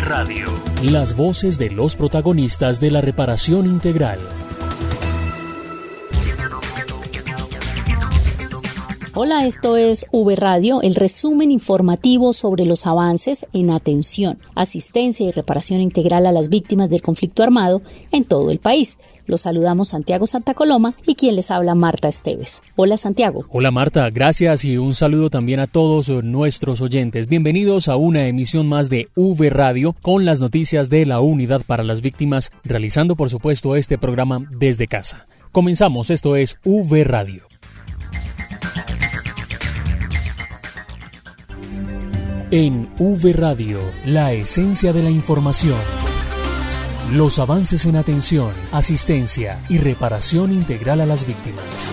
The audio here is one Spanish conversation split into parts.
Radio. Las voces de los protagonistas de la reparación integral. Hola, esto es V Radio, el resumen informativo sobre los avances en atención, asistencia y reparación integral a las víctimas del conflicto armado en todo el país. Los saludamos Santiago Santa Coloma y quien les habla Marta Esteves. Hola Santiago. Hola Marta, gracias y un saludo también a todos nuestros oyentes. Bienvenidos a una emisión más de V Radio con las noticias de la Unidad para las Víctimas, realizando por supuesto este programa desde casa. Comenzamos, esto es V Radio. En V Radio, la esencia de la información. Los avances en atención, asistencia y reparación integral a las víctimas.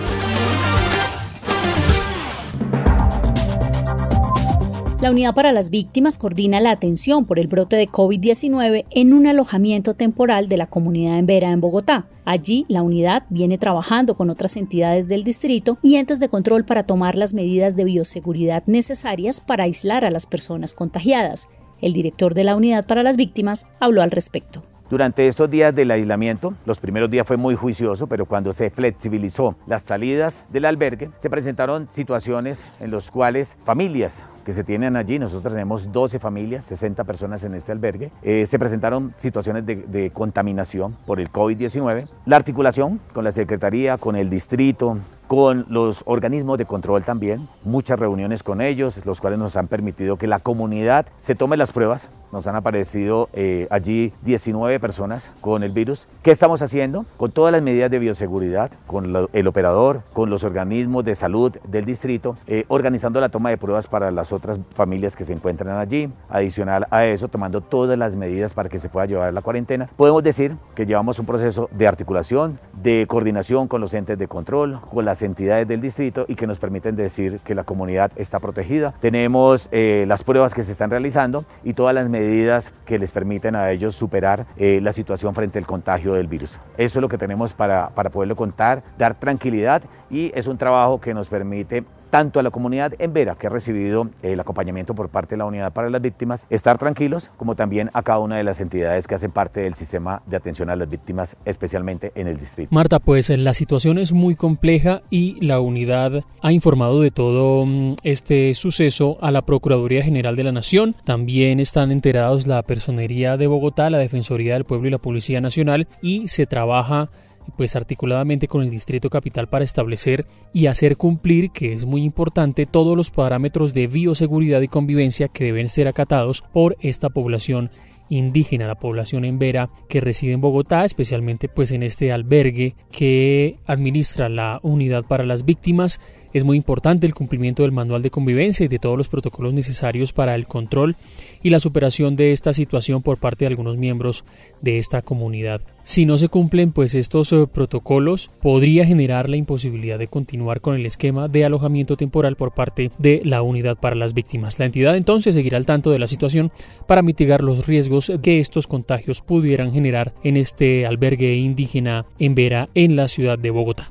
La Unidad para las Víctimas coordina la atención por el brote de COVID-19 en un alojamiento temporal de la comunidad en Vera, en Bogotá. Allí, la unidad viene trabajando con otras entidades del distrito y entes de control para tomar las medidas de bioseguridad necesarias para aislar a las personas contagiadas. El director de la Unidad para las Víctimas habló al respecto. Durante estos días del aislamiento, los primeros días fue muy juicioso, pero cuando se flexibilizó las salidas del albergue, se presentaron situaciones en las cuales familias que se tienen allí, nosotros tenemos 12 familias, 60 personas en este albergue, eh, se presentaron situaciones de, contaminación por el COVID-19. La articulación con la Secretaría, con el distrito, con los organismos de control también, muchas reuniones con ellos, los cuales nos han permitido que la comunidad se tome las pruebas. Nos han aparecido eh, allí 19 personas con el virus. ¿Qué estamos haciendo? Con todas las medidas de bioseguridad, con lo, el operador, con los organismos de salud del distrito, eh, organizando la toma de pruebas para las otras familias que se encuentran allí. Adicional a eso, tomando todas las medidas para que se pueda llevar la cuarentena. Podemos decir que llevamos un proceso de articulación, de coordinación con los entes de control, con las entidades del distrito y que nos permiten decir que la comunidad está protegida. Tenemos eh, las pruebas que se están realizando y todas las medidas que les permiten a ellos superar eh, la situación frente al contagio del virus. Eso es lo que tenemos para, para poderlo contar, dar tranquilidad y es un trabajo que nos permite tanto a la comunidad en Vera, que ha recibido el acompañamiento por parte de la Unidad para las Víctimas, estar tranquilos, como también a cada una de las entidades que hacen parte del sistema de atención a las víctimas, especialmente en el distrito. Marta, pues la situación es muy compleja y la unidad ha informado de todo mm, este suceso a la Procuraduría General de la Nación. También están enterados la Personería de Bogotá, la Defensoría del Pueblo y la Policía Nacional y se trabaja pues articuladamente con el Distrito Capital para establecer y hacer cumplir, que es muy importante, todos los parámetros de bioseguridad y convivencia que deben ser acatados por esta población indígena, la población en Vera que reside en Bogotá, especialmente pues en este albergue que administra la unidad para las víctimas. Es muy importante el cumplimiento del manual de convivencia y de todos los protocolos necesarios para el control y la superación de esta situación por parte de algunos miembros de esta comunidad. Si no se cumplen pues estos uh, protocolos podría generar la imposibilidad de continuar con el esquema de alojamiento temporal por parte de la unidad para las víctimas. La entidad entonces seguirá al tanto de la situación para mitigar los riesgos que estos contagios pudieran generar en este albergue indígena en Vera en la ciudad de Bogotá.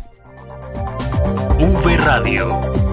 V Radio.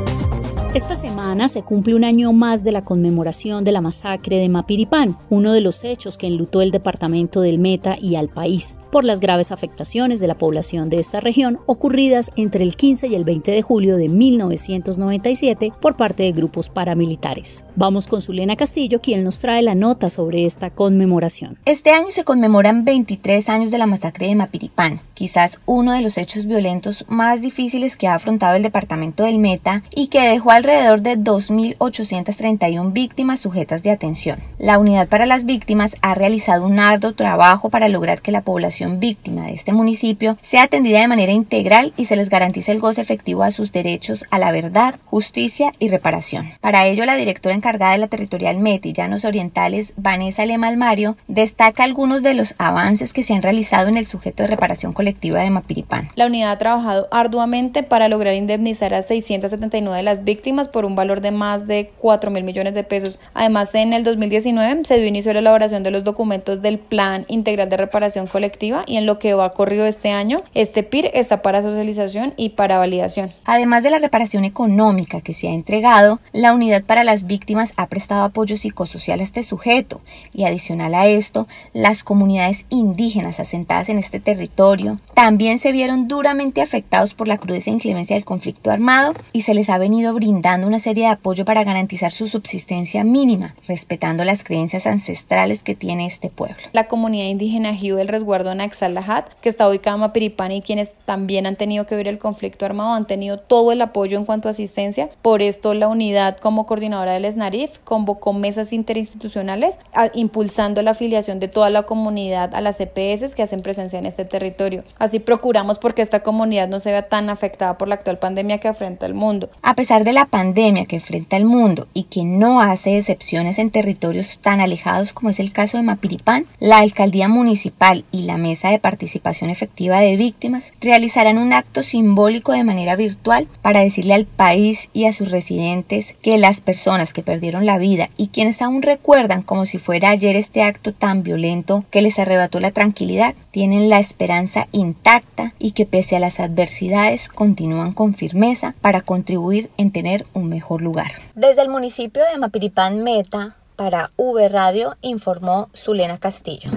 Esta semana se cumple un año más de la conmemoración de la masacre de Mapiripán, uno de los hechos que enlutó el departamento del Meta y al país, por las graves afectaciones de la población de esta región ocurridas entre el 15 y el 20 de julio de 1997 por parte de grupos paramilitares. Vamos con Zulena Castillo, quien nos trae la nota sobre esta conmemoración. Este año se conmemoran 23 años de la masacre de Mapiripán, quizás uno de los hechos violentos más difíciles que ha afrontado el departamento del Meta y que dejó al alrededor de 2.831 víctimas sujetas de atención. La Unidad para las Víctimas ha realizado un arduo trabajo para lograr que la población víctima de este municipio sea atendida de manera integral y se les garantice el goce efectivo a sus derechos a la verdad, justicia y reparación. Para ello, la directora encargada de la territorial METI Llanos Orientales, Vanessa Lemal Mario, destaca algunos de los avances que se han realizado en el sujeto de reparación colectiva de Mapiripán. La unidad ha trabajado arduamente para lograr indemnizar a 679 de las víctimas por un valor de más de 4 mil millones de pesos. Además, en el 2019 se dio inicio a la elaboración de los documentos del Plan Integral de Reparación Colectiva y en lo que va corrido este año, este PIR está para socialización y para validación. Además de la reparación económica que se ha entregado, la Unidad para las Víctimas ha prestado apoyo psicosocial a este sujeto y adicional a esto, las comunidades indígenas asentadas en este territorio también se vieron duramente afectados por la crudeza e inclemencia del conflicto armado y se les ha venido brindando una serie de apoyo para garantizar su subsistencia mínima, respetando las creencias ancestrales que tiene este pueblo. La comunidad indígena Jiu del resguardo Naxalahat, que está ubicada en Mapiripán y quienes también han tenido que ver el conflicto armado, han tenido todo el apoyo en cuanto a asistencia. Por esto, la unidad, como coordinadora del SNARIF, convocó mesas interinstitucionales impulsando la afiliación de toda la comunidad a las EPS que hacen presencia en este territorio. Así procuramos porque esta comunidad no se vea tan afectada por la actual pandemia que afrenta el mundo. A pesar de la pandemia que enfrenta el mundo y que no hace excepciones en territorios tan alejados como es el caso de Mapiripán, la alcaldía municipal y la mesa de participación efectiva de víctimas realizarán un acto simbólico de manera virtual para decirle al país y a sus residentes que las personas que perdieron la vida y quienes aún recuerdan como si fuera ayer este acto tan violento que les arrebató la tranquilidad, tienen la esperanza intacta y que pese a las adversidades continúan con firmeza para contribuir en tener un mejor lugar. Desde el municipio de Mapiripán Meta, para V Radio, informó Zulena Castillo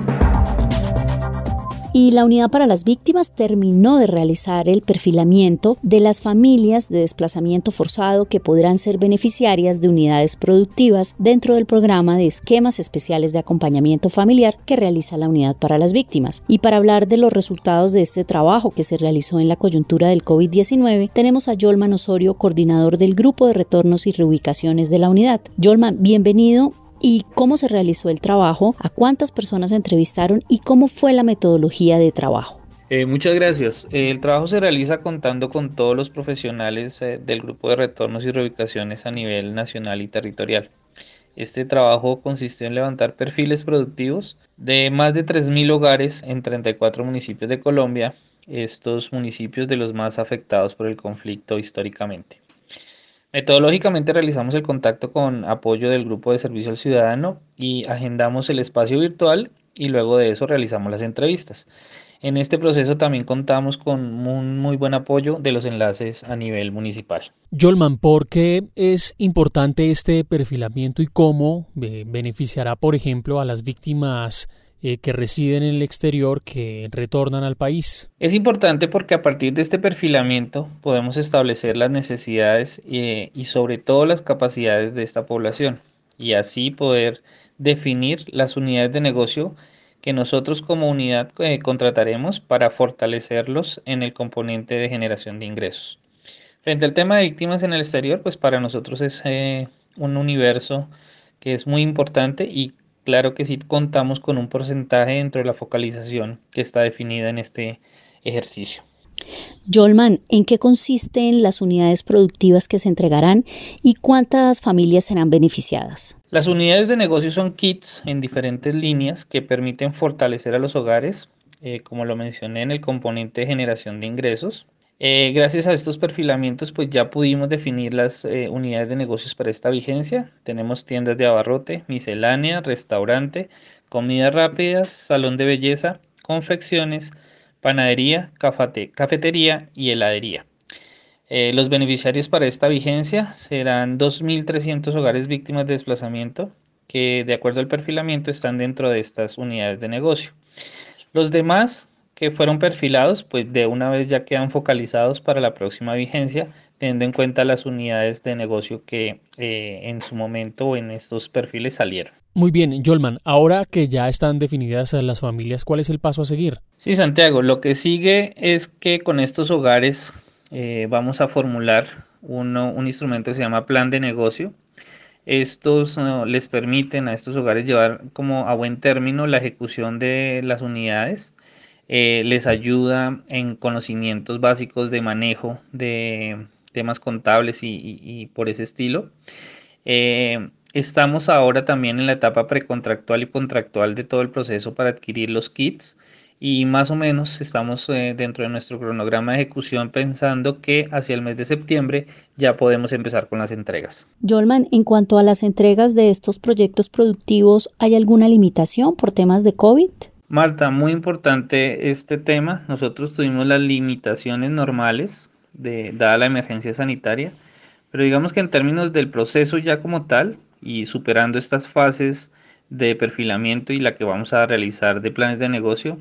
y la Unidad para las Víctimas terminó de realizar el perfilamiento de las familias de desplazamiento forzado que podrán ser beneficiarias de unidades productivas dentro del programa de esquemas especiales de acompañamiento familiar que realiza la Unidad para las Víctimas. Y para hablar de los resultados de este trabajo que se realizó en la coyuntura del COVID-19, tenemos a Yolman Osorio, coordinador del Grupo de Retornos y Reubicaciones de la Unidad. Yolman, bienvenido y cómo se realizó el trabajo, a cuántas personas entrevistaron y cómo fue la metodología de trabajo. Eh, muchas gracias. El trabajo se realiza contando con todos los profesionales eh, del grupo de retornos y reubicaciones a nivel nacional y territorial. Este trabajo consistió en levantar perfiles productivos de más de 3.000 hogares en 34 municipios de Colombia, estos municipios de los más afectados por el conflicto históricamente. Metodológicamente realizamos el contacto con apoyo del grupo de servicio al ciudadano y agendamos el espacio virtual y luego de eso realizamos las entrevistas. En este proceso también contamos con un muy buen apoyo de los enlaces a nivel municipal. Yolman, ¿por qué es importante este perfilamiento y cómo eh, beneficiará, por ejemplo, a las víctimas eh, que residen en el exterior que retornan al país. Es importante porque a partir de este perfilamiento podemos establecer las necesidades eh, y sobre todo las capacidades de esta población y así poder definir las unidades de negocio que nosotros como unidad eh, contrataremos para fortalecerlos en el componente de generación de ingresos. Frente al tema de víctimas en el exterior, pues para nosotros es un universo que es muy importante y claro que sí contamos con un porcentaje dentro de la focalización que está definida en este ejercicio. Jolman, ¿en qué consisten las unidades productivas que se entregarán y cuántas familias serán beneficiadas? Las unidades de negocio son kits en diferentes líneas que permiten fortalecer a los hogares, eh, como lo mencioné en el componente de generación de ingresos, eh, gracias a estos perfilamientos, pues ya pudimos definir las eh, unidades de negocios para esta vigencia. Tenemos tiendas de abarrote, miscelánea, restaurante, comidas rápidas, salón de belleza, confecciones, panadería, cafetería y heladería. Eh, los beneficiarios para esta vigencia serán 2.300 hogares víctimas de desplazamiento que de acuerdo al perfilamiento están dentro de estas unidades de negocio. Los demás que fueron perfilados, pues de una vez ya quedan focalizados para la próxima vigencia, teniendo en cuenta las unidades de negocio que eh, en su momento en estos perfiles salieron. Muy bien, Jolman, ahora que ya están definidas las familias, ¿cuál es el paso a seguir? Sí, Santiago, lo que sigue es que con estos hogares eh, vamos a formular un instrumento que se llama plan de negocio. Estos les permiten a estos hogares llevar como a buen término la ejecución de las unidades. Eh, les ayuda en conocimientos básicos de manejo de temas contables y, por ese estilo. Eh, estamos ahora también en la etapa precontractual y contractual de todo el proceso para adquirir los kits y más o menos estamos eh, dentro de nuestro cronograma de ejecución pensando que hacia el mes de septiembre ya podemos empezar con las entregas. Jolman, en cuanto a las entregas de estos proyectos productivos, ¿hay alguna limitación por temas de COVID? Marta, muy importante este tema. Nosotros tuvimos las limitaciones normales de, dada la emergencia sanitaria, pero digamos que en términos del proceso ya como tal y superando estas fases de perfilamiento y la que vamos a realizar de planes de negocio,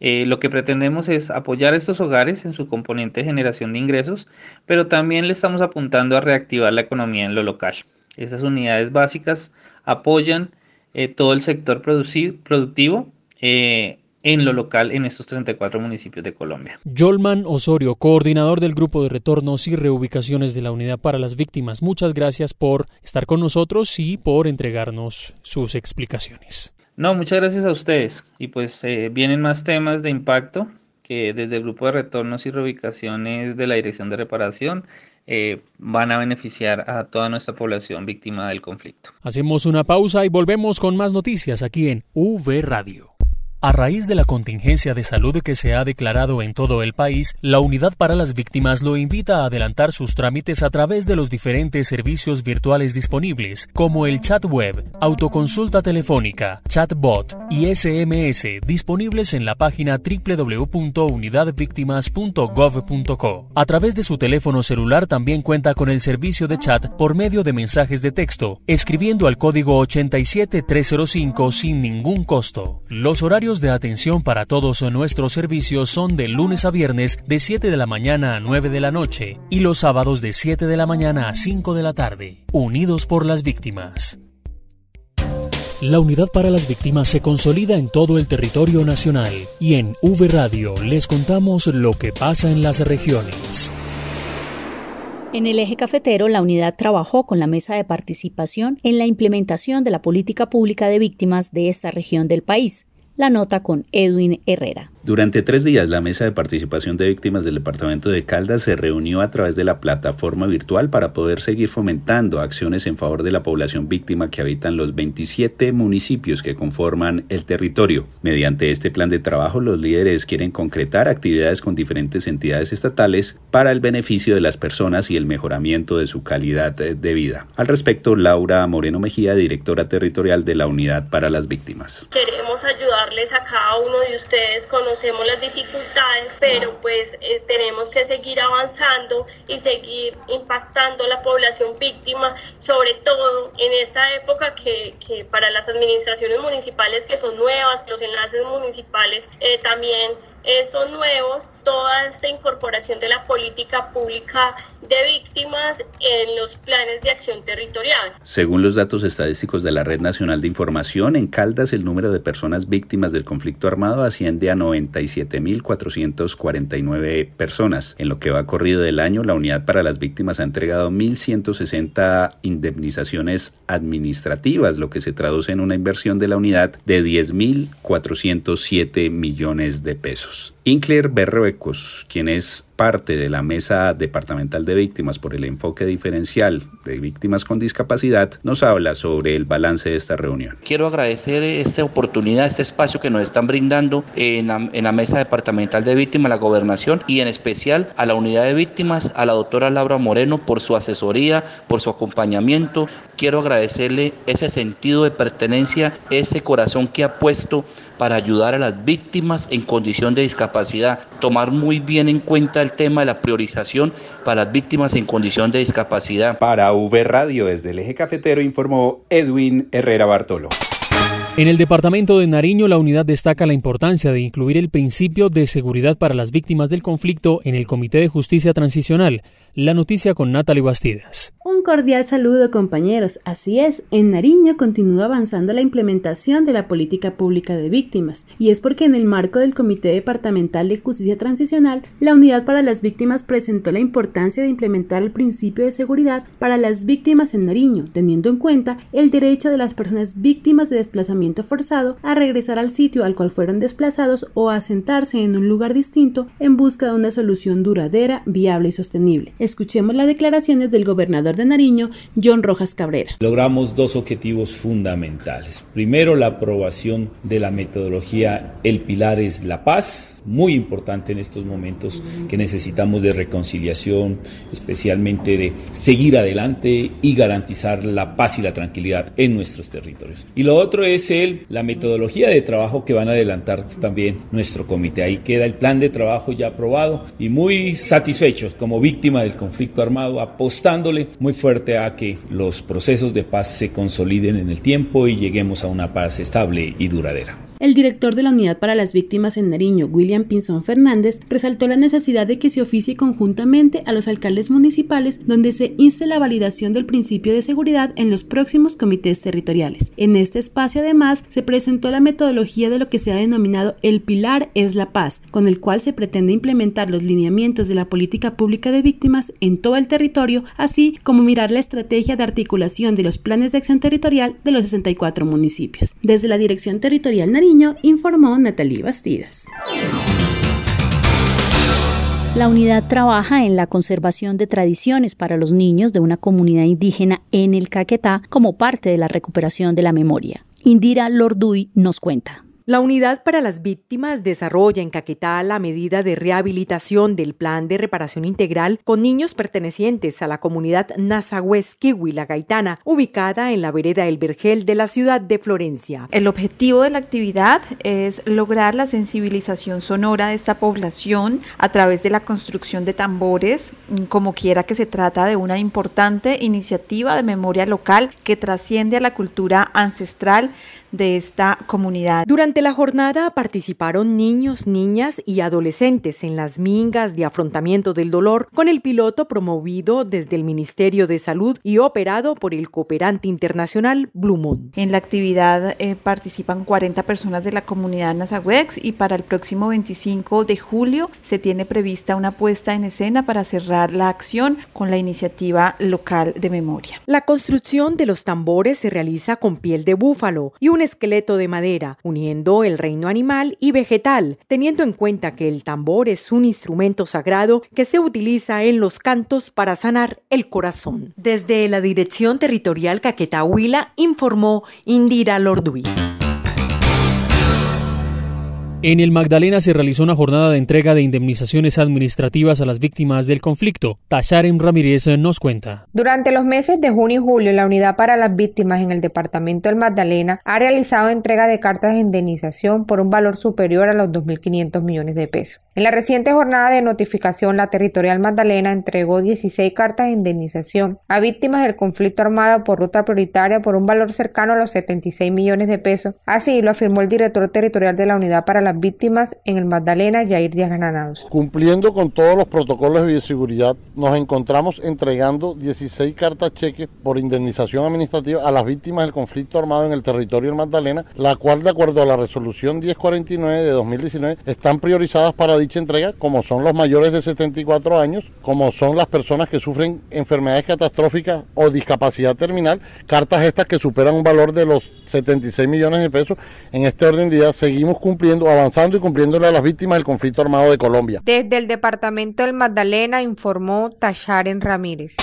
eh, lo que pretendemos es apoyar a estos hogares en su componente de generación de ingresos, pero también le estamos apuntando a reactivar la economía en lo local. Estas unidades básicas apoyan eh, todo el sector productivo eh, en lo local en estos 34 municipios de Colombia. Yolman Osorio, coordinador del Grupo de Retornos y Reubicaciones de la Unidad para las Víctimas, muchas gracias por estar con nosotros y por entregarnos sus explicaciones. No, muchas gracias a ustedes. Y pues eh, vienen más temas de impacto que desde el grupo de retornos y reubicaciones de la Dirección de Reparación eh, van a beneficiar a toda nuestra población víctima del conflicto. Hacemos una pausa y volvemos con más noticias aquí en V Radio. A raíz de la contingencia de salud que se ha declarado en todo el país, la Unidad para las Víctimas lo invita a adelantar sus trámites a través de los diferentes servicios virtuales disponibles, como el chat web, autoconsulta telefónica, chatbot y SMS, disponibles en la página www.unidadvictimas.gov.co. A través de su teléfono celular también cuenta con el servicio de chat por medio de mensajes de texto, escribiendo al código 87305 sin ningún costo. Los horarios de atención para todos nuestros servicios son de lunes a viernes de 7 de la mañana a 9 de la noche y los sábados de 7 de la mañana a 5 de la tarde. Unidos por las víctimas. La unidad para las víctimas se consolida en todo el territorio nacional y en V Radio les contamos lo que pasa en las regiones. En el eje cafetero, la unidad trabajó con la mesa de participación en la implementación de la política pública de víctimas de esta región del país. La nota con Edwin Herrera. Durante tres días, la Mesa de Participación de Víctimas del Departamento de Caldas se reunió a través de la plataforma virtual para poder seguir fomentando acciones en favor de la población víctima que habita en los 27 municipios que conforman el territorio. Mediante este plan de trabajo, los líderes quieren concretar actividades con diferentes entidades estatales para el beneficio de las personas y el mejoramiento de su calidad de vida. Al respecto, Laura Moreno Mejía, directora territorial de la Unidad para las Víctimas. Queremos ayudarles a cada uno de ustedes con conocemos las dificultades, pero pues eh, tenemos que seguir avanzando y seguir impactando a la población víctima, sobre todo en esta época que, que para las administraciones municipales que son nuevas, los enlaces municipales eh, también son nuevos, toda esta incorporación de la política pública de víctimas en los planes de acción territorial. Según los datos estadísticos de la Red Nacional de Información, en Caldas el número de personas víctimas del conflicto armado asciende a 97.449 personas. En lo que va corrido del año, la Unidad para las Víctimas ha entregado 1.160 indemnizaciones administrativas, lo que se traduce en una inversión de la unidad de 10.407 millones de pesos. Dios Inkler Berruecos, quien es parte de la Mesa Departamental de Víctimas por el enfoque diferencial de víctimas con discapacidad, nos habla sobre el balance de esta reunión. Quiero agradecer esta oportunidad, este espacio que nos están brindando en la, en la Mesa Departamental de Víctimas, la Gobernación y en especial a la Unidad de Víctimas, a la doctora Laura Moreno por su asesoría, por su acompañamiento. Quiero agradecerle ese sentido de pertenencia, ese corazón que ha puesto para ayudar a las víctimas en condición de tomar muy bien en cuenta el tema de la priorización para las víctimas en condición de discapacidad. Para V Radio desde el eje cafetero informó Edwin Herrera Bartolo. En el departamento de Nariño, la unidad destaca la importancia de incluir el principio de seguridad para las víctimas del conflicto en el Comité de Justicia Transicional. La noticia con Natalie Bastidas. Un cordial saludo compañeros. Así es, en Nariño continúa avanzando la implementación de la política pública de víctimas, y es porque en el marco del Comité Departamental de Justicia Transicional, la Unidad para las Víctimas presentó la importancia de implementar el principio de seguridad para las víctimas en Nariño, teniendo en cuenta el derecho de las personas víctimas de desplazamiento forzado a regresar al sitio al cual fueron desplazados o a sentarse en un lugar distinto en busca de una solución duradera, viable y sostenible. Escuchemos las declaraciones del gobernador de Nariño, John Rojas Cabrera. Logramos dos objetivos fundamentales. Primero, la aprobación de la metodología El Pilar es la Paz, muy importante en estos momentos que necesitamos de reconciliación, especialmente de seguir adelante y garantizar la paz y la tranquilidad en nuestros territorios. Y lo otro es el, la metodología de trabajo que van a adelantar también nuestro comité. Ahí queda el plan de trabajo ya aprobado y muy satisfechos como víctima del conflicto armado, apostándole muy fuerte a que los procesos de paz se consoliden en el tiempo y lleguemos a una paz estable y duradera. El director de la Unidad para las Víctimas en Nariño, William Pinzón Fernández, resaltó la necesidad de que se oficie conjuntamente a los alcaldes municipales donde se inste la validación del principio de seguridad en los próximos comités territoriales. En este espacio, además, se presentó la metodología de lo que se ha denominado el Pilar es la Paz, con el cual se pretende implementar los lineamientos de la política pública de víctimas en todo el territorio, así como mirar la estrategia de articulación de los planes de acción territorial de los 64 municipios. Desde la Dirección Territorial Nariño, informó Natalie Bastidas. La unidad trabaja en la conservación de tradiciones para los niños de una comunidad indígena en el Caquetá como parte de la recuperación de la memoria. Indira Lorduy nos cuenta. La Unidad para las Víctimas desarrolla en Caquetá la medida de rehabilitación del Plan de Reparación Integral con niños pertenecientes a la comunidad Nazahues Kiwi La Gaitana, ubicada en la vereda El Vergel de la ciudad de Florencia. El objetivo de la actividad es lograr la sensibilización sonora de esta población a través de la construcción de tambores, como quiera que se trata de una importante iniciativa de memoria local que trasciende a la cultura ancestral de esta comunidad. Durante la jornada participaron niños, niñas y adolescentes en las mingas de afrontamiento del dolor con el piloto promovido desde el Ministerio de Salud y operado por el cooperante internacional Blue Moon. En la actividad eh, participan 40 personas de la comunidad Nazahuex y para el próximo 25 de julio se tiene prevista una puesta en escena para cerrar la acción con la iniciativa local de memoria. La construcción de los tambores se realiza con piel de búfalo y un un esqueleto de madera, uniendo el reino animal y vegetal, teniendo en cuenta que el tambor es un instrumento sagrado que se utiliza en los cantos para sanar el corazón. Desde la Dirección Territorial Caquetahuila informó Indira Lorduy. En el Magdalena se realizó una jornada de entrega de indemnizaciones administrativas a las víctimas del conflicto. Tasharem Ramírez nos cuenta. Durante los meses de junio y julio, la Unidad para las Víctimas en el Departamento del Magdalena ha realizado entrega de cartas de indemnización por un valor superior a los 2.500 millones de pesos. En la reciente jornada de notificación, la Territorial Magdalena entregó 16 cartas de indemnización a víctimas del conflicto armado por ruta prioritaria por un valor cercano a los 76 millones de pesos. Así lo afirmó el director territorial de la Unidad para las víctimas en el Magdalena, Jair Díaz Granados. Cumpliendo con todos los protocolos de bioseguridad, nos encontramos entregando 16 cartas cheques por indemnización administrativa a las víctimas del conflicto armado en el territorio del Magdalena, la cual de acuerdo a la resolución 1049 de 2019 están priorizadas para dicha entrega, como son los mayores de 74 años, como son las personas que sufren enfermedades catastróficas o discapacidad terminal, cartas estas que superan un valor de los 76 millones de pesos. En este orden de días seguimos cumpliendo, avanzando y cumpliéndole a las víctimas del conflicto armado de Colombia. Desde el departamento del Magdalena informó Tasharen Ramírez.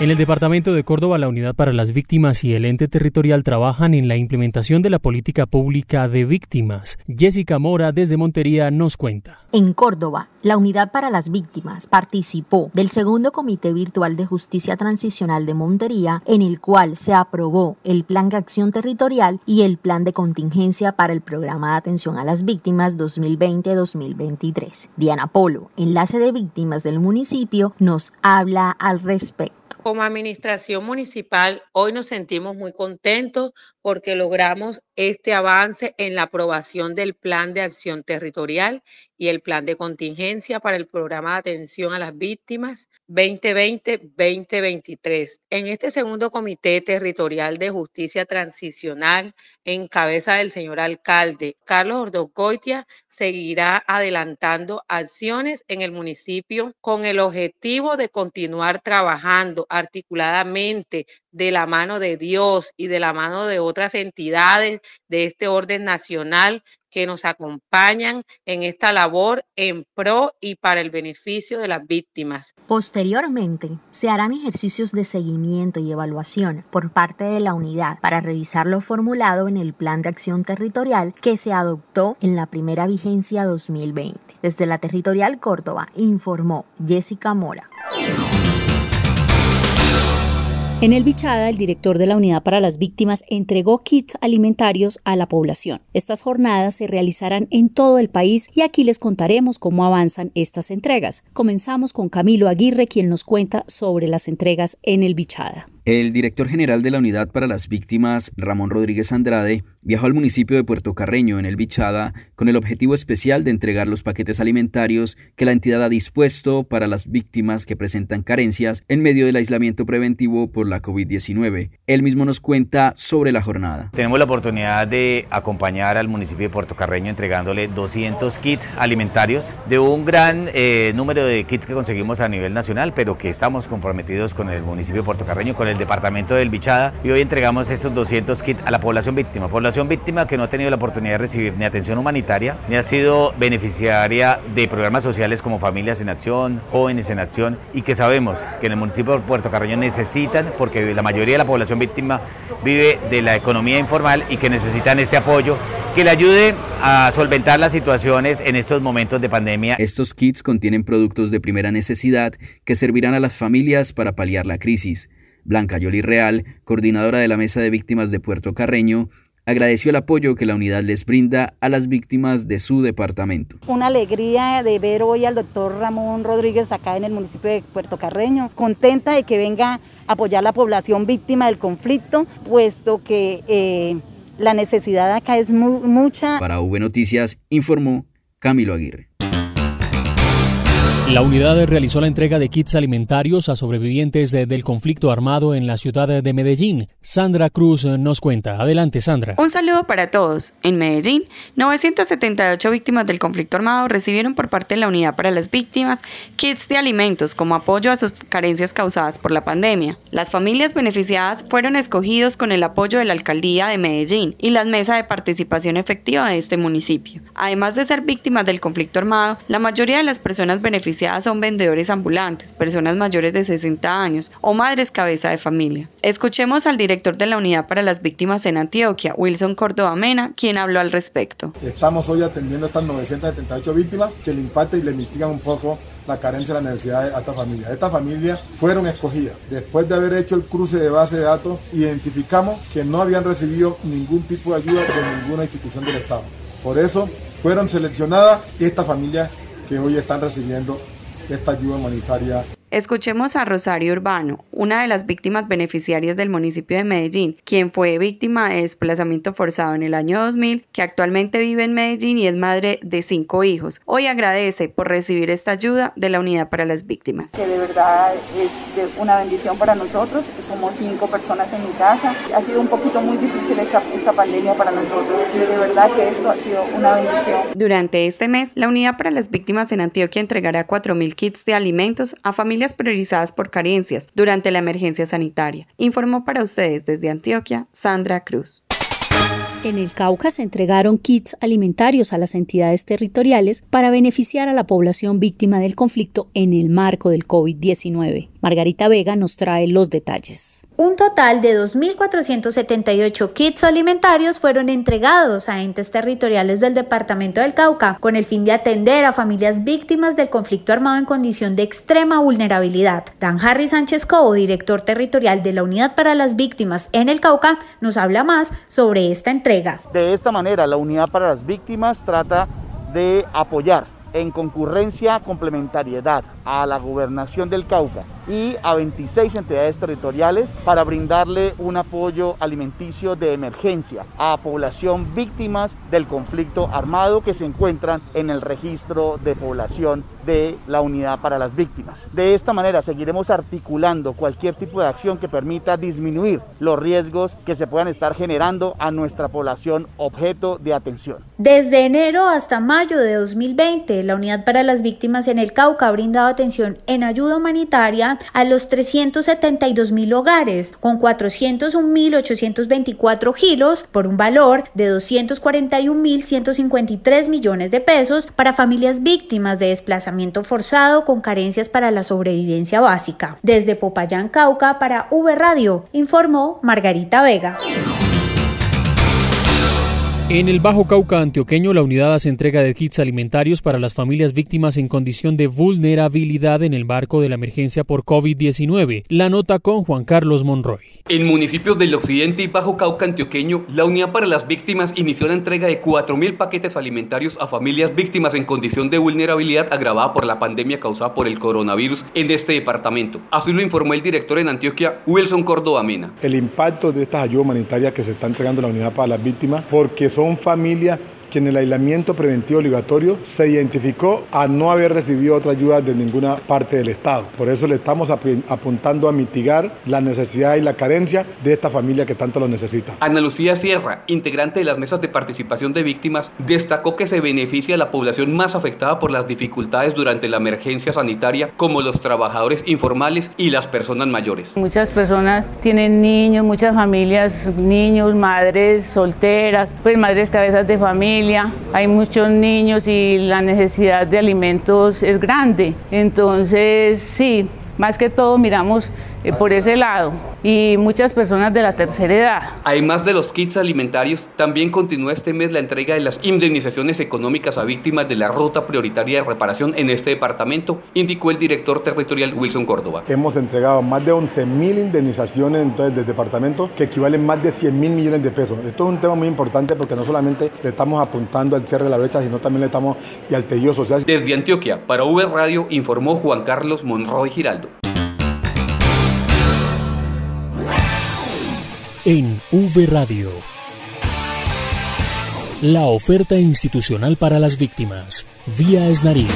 En el departamento de Córdoba, la Unidad para las Víctimas y el ente territorial trabajan en la implementación de la política pública de víctimas. Jessica Mora desde Montería nos cuenta. En Córdoba, la Unidad para las Víctimas participó del segundo Comité Virtual de Justicia Transicional de Montería, en el cual se aprobó el Plan de Acción Territorial y el Plan de Contingencia para el Programa de Atención a las Víctimas 2020-2023. Diana Polo, enlace de víctimas del municipio, nos habla al respecto. Como administración municipal, hoy nos sentimos muy contentos porque logramos este avance en la aprobación del Plan de Acción Territorial y el Plan de Contingencia para el Programa de Atención a las Víctimas 2020-2023. En este segundo Comité Territorial de Justicia Transicional, en cabeza del señor alcalde Carlos Ordocoitia, seguirá adelantando acciones en el municipio con el objetivo de continuar trabajando articuladamente de la mano de Dios y de la mano de otras entidades de este orden nacional que nos acompañan en esta labor en pro y para el beneficio de las víctimas. Posteriormente, se harán ejercicios de seguimiento y evaluación por parte de la unidad para revisar lo formulado en el Plan de Acción Territorial que se adoptó en la primera vigencia 2020. Desde la Territorial Córdoba informó Jessica Mora. En el Bichada, el director de la Unidad para las Víctimas entregó kits alimentarios a la población. Estas jornadas se realizarán en todo el país y aquí les contaremos cómo avanzan estas entregas. Comenzamos con Camilo Aguirre, quien nos cuenta sobre las entregas en el Bichada. El director general de la Unidad para las Víctimas, Ramón Rodríguez Andrade, viajó al municipio de Puerto Carreño, en el Bichada, con el objetivo especial de entregar los paquetes alimentarios que la entidad ha dispuesto para las víctimas que presentan carencias en medio del aislamiento preventivo por la COVID-19. Él mismo nos cuenta sobre la jornada. Tenemos la oportunidad de acompañar al municipio de Puerto Carreño entregándole 200 kits alimentarios de un gran eh, número de kits que conseguimos a nivel nacional, pero que estamos comprometidos con el municipio de Puerto Carreño, con el departamento del Bichada y hoy entregamos estos 200 kits a la población víctima, población víctima que no ha tenido la oportunidad de recibir ni atención humanitaria, ni ha sido beneficiaria de programas sociales como Familias en Acción, Jóvenes en Acción y que sabemos que en el municipio de Puerto Carreño necesitan, porque la mayoría de la población víctima vive de la economía informal y que necesitan este apoyo que le ayude a solventar las situaciones en estos momentos de pandemia. Estos kits contienen productos de primera necesidad que servirán a las familias para paliar la crisis. Blanca Yoli Real, coordinadora de la Mesa de Víctimas de Puerto Carreño, agradeció el apoyo que la unidad les brinda a las víctimas de su departamento. Una alegría de ver hoy al doctor Ramón Rodríguez acá en el municipio de Puerto Carreño, contenta de que venga a apoyar a la población víctima del conflicto, puesto que eh, la necesidad acá es mucha. Para V Noticias, informó Camilo Aguirre. La unidad realizó la entrega de kits alimentarios a sobrevivientes del conflicto armado en la ciudad de Medellín. Sandra Cruz nos cuenta. Adelante, Sandra. Un saludo para todos. En Medellín, 978 víctimas del conflicto armado recibieron por parte de la Unidad para las Víctimas kits de alimentos como apoyo a sus carencias causadas por la pandemia. Las familias beneficiadas fueron escogidos con el apoyo de la Alcaldía de Medellín y la Mesa de Participación Efectiva de este municipio. Además de ser víctimas del conflicto armado, la mayoría de las personas beneficiadas son vendedores ambulantes, personas mayores de 60 años o madres cabeza de familia. Escuchemos al director de la Unidad para las Víctimas en Antioquia, Wilson Córdoba Mena, quien habló al respecto. Estamos hoy atendiendo a estas 978 víctimas que le impactan y le mitigan un poco la carencia y la necesidad de esta familia. Estas familias fueron escogidas. Después de haber hecho el cruce de base de datos, identificamos que no habían recibido ningún tipo de ayuda de ninguna institución del Estado. Por eso fueron seleccionadas estas familias que hoy están recibiendo esta ayuda humanitaria Escuchemos a Rosario Urbano, una de las víctimas beneficiarias del municipio de Medellín, quien fue víctima de desplazamiento forzado en el año 2000, que actualmente vive en Medellín y es madre de cinco hijos. Hoy agradece por recibir esta ayuda de la Unidad para las Víctimas. Que de verdad es una bendición para nosotros. Somos cinco personas en mi casa. Ha sido un poquito muy difícil esta, esta pandemia para nosotros y de verdad que esto ha sido una bendición. Durante este mes, la Unidad para las Víctimas en Antioquia entregará 4.000 kits de alimentos a familias priorizadas por carencias durante la emergencia sanitaria. Informó para ustedes desde Antioquia Sandra Cruz. En el Cauca se entregaron kits alimentarios a las entidades territoriales para beneficiar a la población víctima del conflicto en el marco del COVID-19. Margarita Vega nos trae los detalles. Un total de 2.478 kits alimentarios fueron entregados a entes territoriales del departamento del Cauca con el fin de atender a familias víctimas del conflicto armado en condición de extrema vulnerabilidad. Dan Harry Sánchez Cobo, director territorial de la Unidad para las Víctimas en el Cauca, nos habla más sobre esta entrega. De esta manera, la Unidad para las Víctimas trata de apoyar en concurrencia complementariedad a la gobernación del Cauca y a 26 entidades territoriales para brindarle un apoyo alimenticio de emergencia a población víctimas del conflicto armado que se encuentran en el registro de población de la unidad para las víctimas. De esta manera seguiremos articulando cualquier tipo de acción que permita disminuir los riesgos que se puedan estar generando a nuestra población objeto de atención. Desde enero hasta mayo de 2020, la Unidad para las Víctimas en el Cauca ha brindado atención en ayuda humanitaria a los 372 mil hogares, con 401.824 giros por un valor de 241.153 millones de pesos para familias víctimas de desplazamiento forzado con carencias para la sobrevivencia básica. Desde Popayán, Cauca, para V Radio, informó Margarita Vega. En el Bajo Cauca antioqueño, la unidad hace entrega de kits alimentarios para las familias víctimas en condición de vulnerabilidad en el marco de la emergencia por COVID-19. La nota con Juan Carlos Monroy. En municipios del occidente y Bajo Cauca antioqueño, la Unidad para las Víctimas inició la entrega de 4.000 paquetes alimentarios a familias víctimas en condición de vulnerabilidad agravada por la pandemia causada por el coronavirus en este departamento. Así lo informó el director en Antioquia, Wilson Córdoba Mena. El impacto de estas ayudas humanitarias que se está entregando la Unidad para las Víctimas, porque son familias que en el aislamiento preventivo obligatorio se identificó a no haber recibido otra ayuda de ninguna parte del Estado. Por eso le estamos apuntando a mitigar la necesidad y la carencia de esta familia que tanto lo necesita. Ana Lucía Sierra, integrante de las mesas de participación de víctimas, destacó que se beneficia a la población más afectada por las dificultades durante la emergencia sanitaria, como los trabajadores informales y las personas mayores. Muchas personas tienen niños, muchas familias, niños, madres solteras, pues madres cabezas de familia hay muchos niños y la necesidad de alimentos es grande. Entonces, sí, más que todo miramos eh, por ese lado y muchas personas de la tercera edad. Además de los kits alimentarios, también continúa este mes la entrega de las indemnizaciones económicas a víctimas de la ruta prioritaria de reparación en este departamento, indicó el director territorial Wilson Córdoba. Hemos entregado más de 11 mil indemnizaciones entonces, del departamento que equivalen más de 100 mil millones de pesos. Esto es un tema muy importante porque no solamente le estamos apuntando al cierre de la brecha, sino también le estamos y al tejido social. Desde Antioquia, para V Radio, informó Juan Carlos Monroy Giraldo. En V Radio. La oferta institucional para las víctimas, vía Esnarí.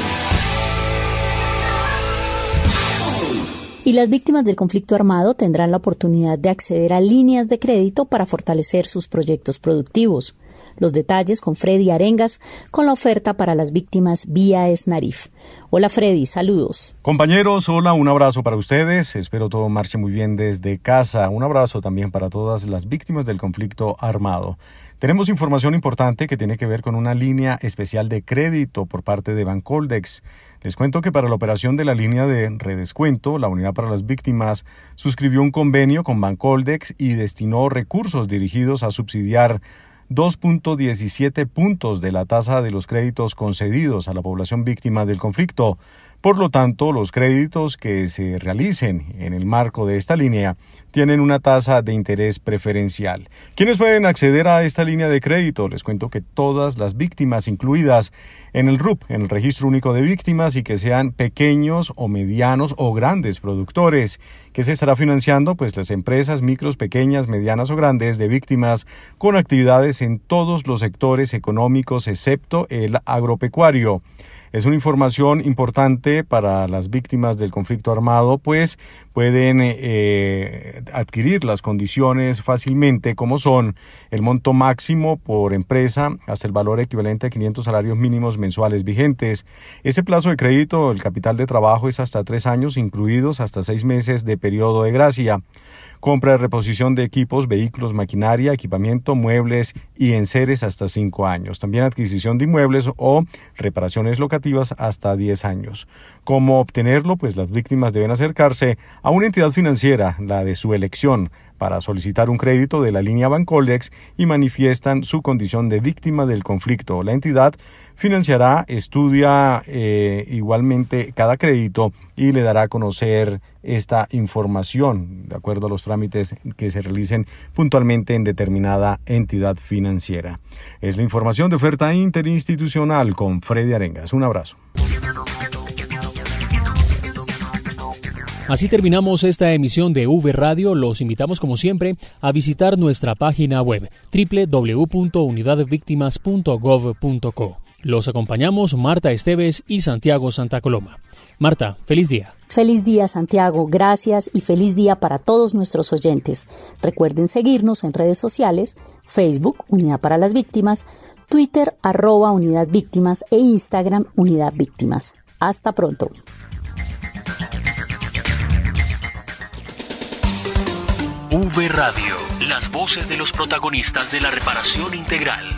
Y las víctimas del conflicto armado tendrán la oportunidad de acceder a líneas de crédito para fortalecer sus proyectos productivos. Los detalles con Freddy Arengas con la oferta para las víctimas vía Esnarif. Hola Freddy, saludos. Compañeros, hola, un abrazo para ustedes. Espero todo marche muy bien desde casa. Un abrazo también para todas las víctimas del conflicto armado. Tenemos información importante que tiene que ver con una línea especial de crédito por parte de Bancoldex. Les cuento que para la operación de la línea de redescuento, la Unidad para las Víctimas suscribió un convenio con Bancoldex y destinó recursos dirigidos a subsidiar 2.17 puntos de la tasa de los créditos concedidos a la población víctima del conflicto. Por lo tanto, los créditos que se realicen en el marco de esta línea tienen una tasa de interés preferencial. ¿Quiénes pueden acceder a esta línea de crédito? Les cuento que todas las víctimas incluidas en el RUP, en el Registro Único de Víctimas, y que sean pequeños o medianos o grandes productores, que se estará financiando pues las empresas micros, pequeñas, medianas o grandes de víctimas con actividades en todos los sectores económicos excepto el agropecuario. Es una información importante para las víctimas del conflicto armado, pues pueden eh, adquirir las condiciones fácilmente, como son el monto máximo por empresa hasta el valor equivalente a 500 salarios mínimos mensuales vigentes. Ese plazo de crédito, el capital de trabajo es hasta tres años, incluidos hasta seis meses de periodo de gracia compra de reposición de equipos, vehículos, maquinaria, equipamiento, muebles y enseres hasta 5 años. También adquisición de inmuebles o reparaciones locativas hasta 10 años. ¿Cómo obtenerlo? Pues las víctimas deben acercarse a una entidad financiera, la de su elección, para solicitar un crédito de la línea Bancoldex y manifiestan su condición de víctima del conflicto. La entidad financiará, estudia eh, igualmente cada crédito y le dará a conocer esta información de acuerdo a los trámites que se realicen puntualmente en determinada entidad financiera. Es la información de oferta interinstitucional con Freddy Arengas. Un abrazo. Así terminamos esta emisión de V Radio. Los invitamos como siempre a visitar nuestra página web www.unidadvictimas.gov.co. Los acompañamos Marta Esteves y Santiago Santa Coloma. Marta, feliz día. Feliz día Santiago, gracias y feliz día para todos nuestros oyentes. Recuerden seguirnos en redes sociales, Facebook, Unidad para las Víctimas, Twitter, arroba Unidad Víctimas e Instagram, Unidad Víctimas. Hasta pronto. V Radio, las voces de los protagonistas de la reparación integral.